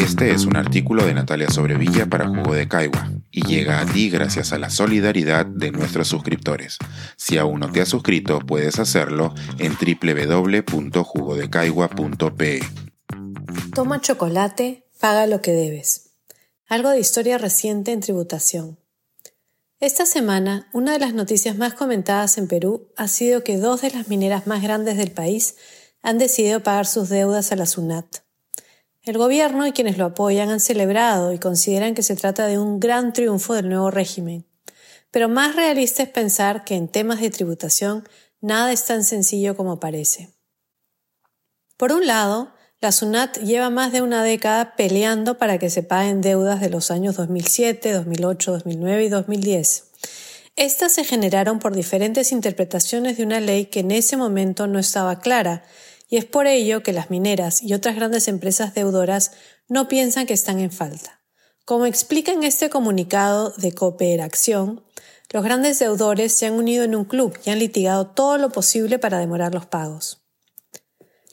Este es un artículo de Natalia Sobrevilla para Jugo de Caigua y llega a ti gracias a la solidaridad de nuestros suscriptores. Si aún no te has suscrito, puedes hacerlo en www.jugodecaigua.pe. Toma chocolate, paga lo que debes. Algo de historia reciente en tributación. Esta semana, una de las noticias más comentadas en Perú ha sido que dos de las mineras más grandes del país han decidido pagar sus deudas a la SUNAT. El gobierno y quienes lo apoyan han celebrado y consideran que se trata de un gran triunfo del nuevo régimen. Pero más realista es pensar que en temas de tributación nada es tan sencillo como parece. Por un lado, la SUNAT lleva más de una década peleando para que se paguen deudas de los años 2007, 2008, 2009 y 2010. Estas se generaron por diferentes interpretaciones de una ley que en ese momento no estaba clara y es por ello que las mineras y otras grandes empresas deudoras no piensan que están en falta. Como explica en este comunicado de cooperación, los grandes deudores se han unido en un club y han litigado todo lo posible para demorar los pagos.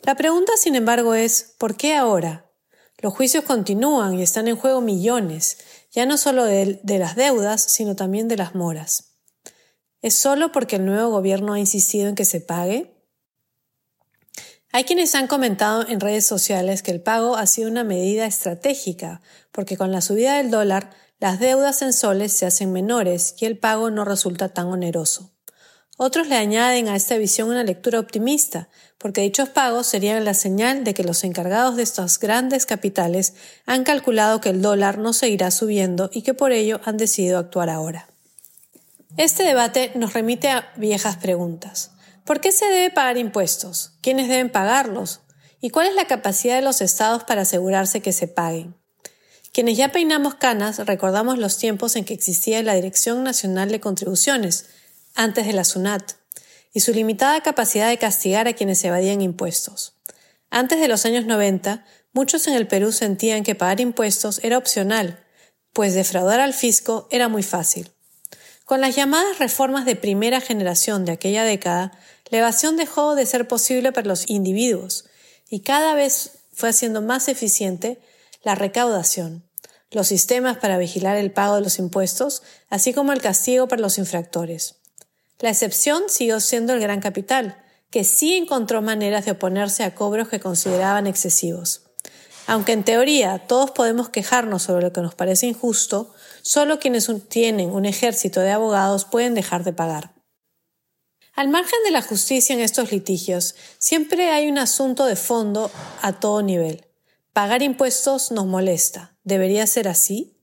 La pregunta, sin embargo, es ¿por qué ahora? Los juicios continúan y están en juego millones, ya no solo de, de las deudas, sino también de las moras. ¿Es solo porque el nuevo gobierno ha insistido en que se pague? Hay quienes han comentado en redes sociales que el pago ha sido una medida estratégica, porque con la subida del dólar, las deudas en soles se hacen menores y el pago no resulta tan oneroso. Otros le añaden a esta visión una lectura optimista, porque dichos pagos serían la señal de que los encargados de estos grandes capitales han calculado que el dólar no seguirá subiendo y que por ello han decidido actuar ahora. Este debate nos remite a viejas preguntas. ¿Por qué se debe pagar impuestos? ¿Quiénes deben pagarlos? ¿Y cuál es la capacidad de los estados para asegurarse que se paguen? Quienes ya peinamos canas recordamos los tiempos en que existía la Dirección Nacional de Contribuciones, antes de la SUNAT, y su limitada capacidad de castigar a quienes evadían impuestos. Antes de los años 90, muchos en el Perú sentían que pagar impuestos era opcional, pues defraudar al fisco era muy fácil. Con las llamadas reformas de primera generación de aquella década, la evasión dejó de ser posible para los individuos y cada vez fue haciendo más eficiente la recaudación, los sistemas para vigilar el pago de los impuestos, así como el castigo para los infractores. La excepción siguió siendo el gran capital, que sí encontró maneras de oponerse a cobros que consideraban excesivos. Aunque en teoría todos podemos quejarnos sobre lo que nos parece injusto, solo quienes tienen un ejército de abogados pueden dejar de pagar. Al margen de la justicia en estos litigios, siempre hay un asunto de fondo a todo nivel. Pagar impuestos nos molesta. ¿Debería ser así?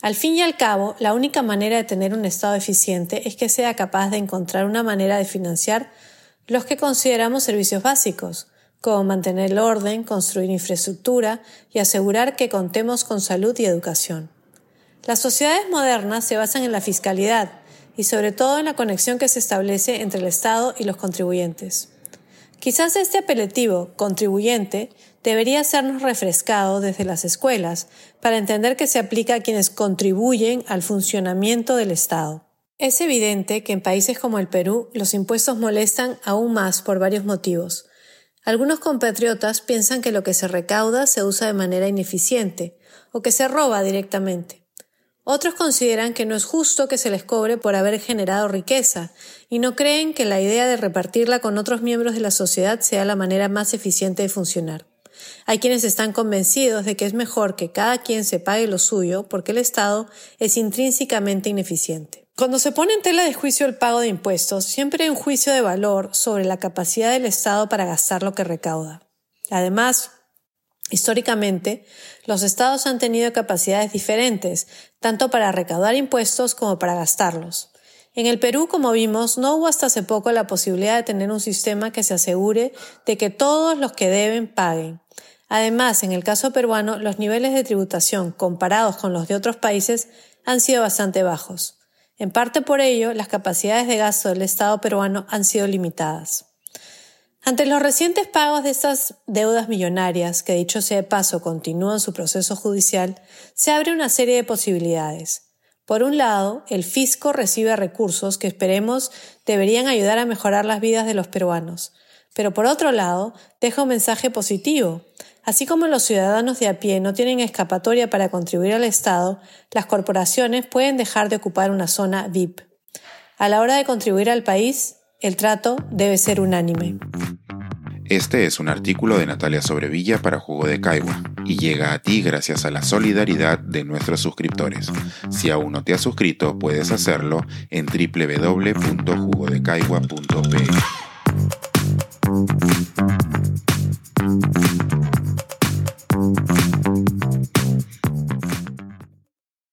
Al fin y al cabo, la única manera de tener un Estado eficiente es que sea capaz de encontrar una manera de financiar los que consideramos servicios básicos, como mantener el orden, construir infraestructura y asegurar que contemos con salud y educación. Las sociedades modernas se basan en la fiscalidad, y sobre todo en la conexión que se establece entre el Estado y los contribuyentes. Quizás este apelativo, contribuyente, debería sernos refrescado desde las escuelas para entender que se aplica a quienes contribuyen al funcionamiento del Estado. Es evidente que en países como el Perú los impuestos molestan aún más por varios motivos. Algunos compatriotas piensan que lo que se recauda se usa de manera ineficiente o que se roba directamente. Otros consideran que no es justo que se les cobre por haber generado riqueza y no creen que la idea de repartirla con otros miembros de la sociedad sea la manera más eficiente de funcionar. Hay quienes están convencidos de que es mejor que cada quien se pague lo suyo porque el Estado es intrínsecamente ineficiente. Cuando se pone en tela de juicio el pago de impuestos, siempre hay un juicio de valor sobre la capacidad del Estado para gastar lo que recauda. Además, Históricamente, los estados han tenido capacidades diferentes, tanto para recaudar impuestos como para gastarlos. En el Perú, como vimos, no hubo hasta hace poco la posibilidad de tener un sistema que se asegure de que todos los que deben paguen. Además, en el caso peruano, los niveles de tributación comparados con los de otros países han sido bastante bajos. En parte por ello, las capacidades de gasto del Estado peruano han sido limitadas. Ante los recientes pagos de estas deudas millonarias, que dicho sea de paso continúan su proceso judicial, se abre una serie de posibilidades. Por un lado, el fisco recibe recursos que esperemos deberían ayudar a mejorar las vidas de los peruanos. Pero por otro lado, deja un mensaje positivo. Así como los ciudadanos de a pie no tienen escapatoria para contribuir al Estado, las corporaciones pueden dejar de ocupar una zona VIP. A la hora de contribuir al país, el trato debe ser unánime. Este es un artículo de Natalia Sobrevilla para Jugo de Caigua y llega a ti gracias a la solidaridad de nuestros suscriptores. Si aún no te has suscrito, puedes hacerlo en www.jugodecaigua.pe.